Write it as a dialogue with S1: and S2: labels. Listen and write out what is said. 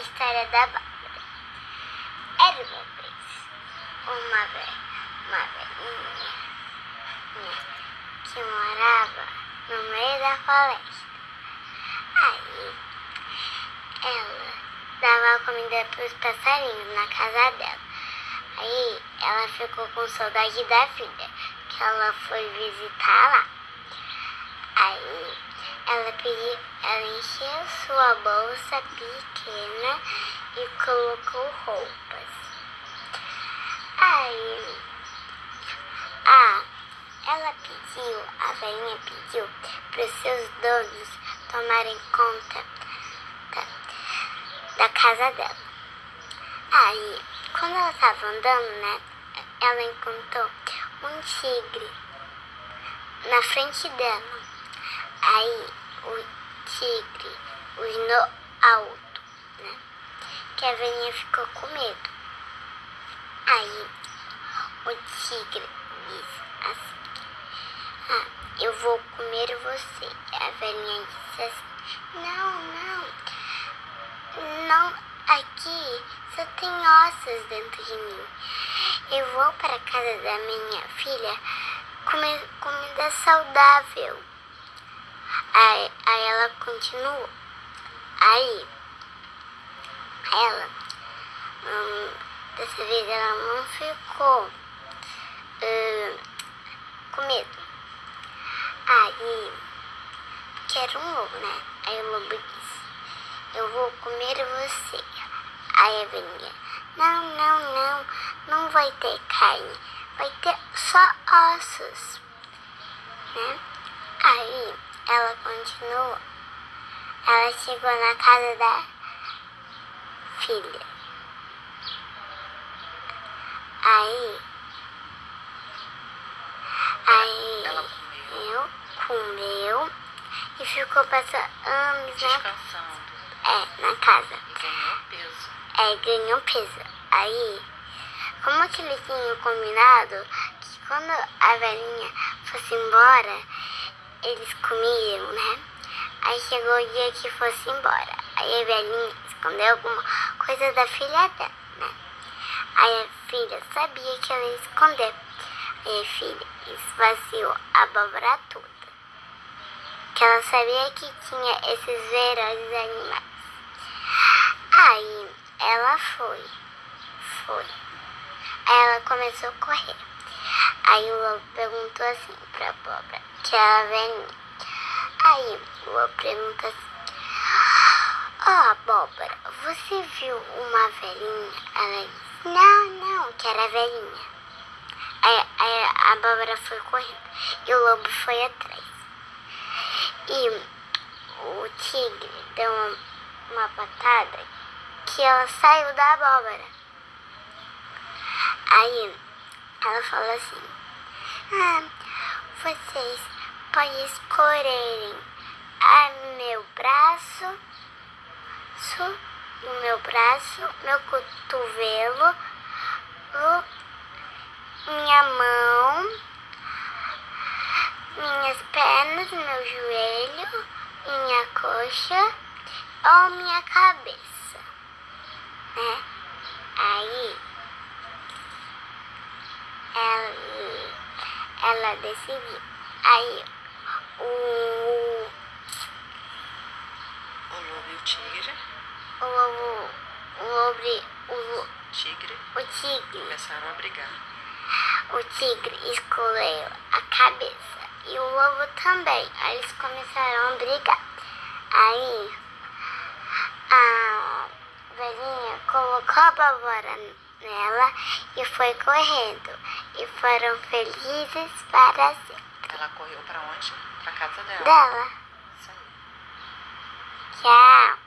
S1: história da Bárbara. Era uma vez uma, ve- uma velhinha que morava no meio da floresta. Aí ela dava comida para os passarinhos na casa dela. Aí ela ficou com saudade da filha, que ela foi visitar lá. Aí ela pediu, ela encheu sua bolsa pequena e colocou roupas. Aí ah, ela pediu, a velhinha pediu para os seus donos tomarem conta da, da casa dela. Aí, quando ela estava andando, né, ela encontrou um tigre na frente dela. Aí o tigre usinou alto, né? Que a velhinha ficou com medo. Aí o tigre disse assim, ah, eu vou comer você. A velhinha disse assim, não, não, não, aqui só tem ossos dentro de mim. Eu vou para casa da minha filha comer comida saudável. Aí, aí ela continuou. Aí ela, hum, dessa vez ela não ficou hum, com medo. Aí, que era um lobo, né? Aí o lobo disse, eu vou comer você. Aí a velhinha, não, não, não, não vai ter carne, vai ter só ossos, né? Aí ela continuou. Ela chegou na casa da filha. Aí, aí eu comeu e ficou passando anos na,
S2: descansando
S1: é, na casa.
S2: e ganhou peso.
S1: É, ganhou peso. Aí, como que eles tinham combinado que quando a velhinha fosse embora, eles comiam, né? Aí chegou o dia que fosse embora. Aí a velhinha escondeu alguma coisa da filha dela, né? Aí a filha sabia que ela ia esconder. Aí a filha esvaziou a abóbora toda. Que ela sabia que tinha esses velozes animais. Aí ela foi, foi. Aí ela começou a correr. Aí o lobo perguntou assim pra abóbora, que era a velhinha. Aí o lobo perguntou assim, ó abóbora, você viu uma velhinha? Ela disse, não, não, que era velhinha. Aí, aí a abóbora foi correndo e o lobo foi atrás. E o tigre deu uma, uma patada que ela saiu da abóbora. Aí ela falou assim: Ah, vocês podem escolherem a meu braço, o meu braço, meu cotovelo, o- minha mão, minhas pernas, meu joelho, minha coxa ou minha cabeça, né? Aí ela, ela decidiu. Aí o,
S2: O lobo e o tigre,
S1: o lobo, o lobo, o,
S2: tigre
S1: o tigre,
S2: começaram a brigar.
S1: o tigre escolheu a cabeça e o lobo também. Aí eles começaram a brigar. Aí a velhinha colocou a abóbora nela e foi correndo e foram felizes para sempre.
S2: Ela correu para onde? Para casa dela.
S1: Dela.
S2: Isso aí.
S1: Tchau.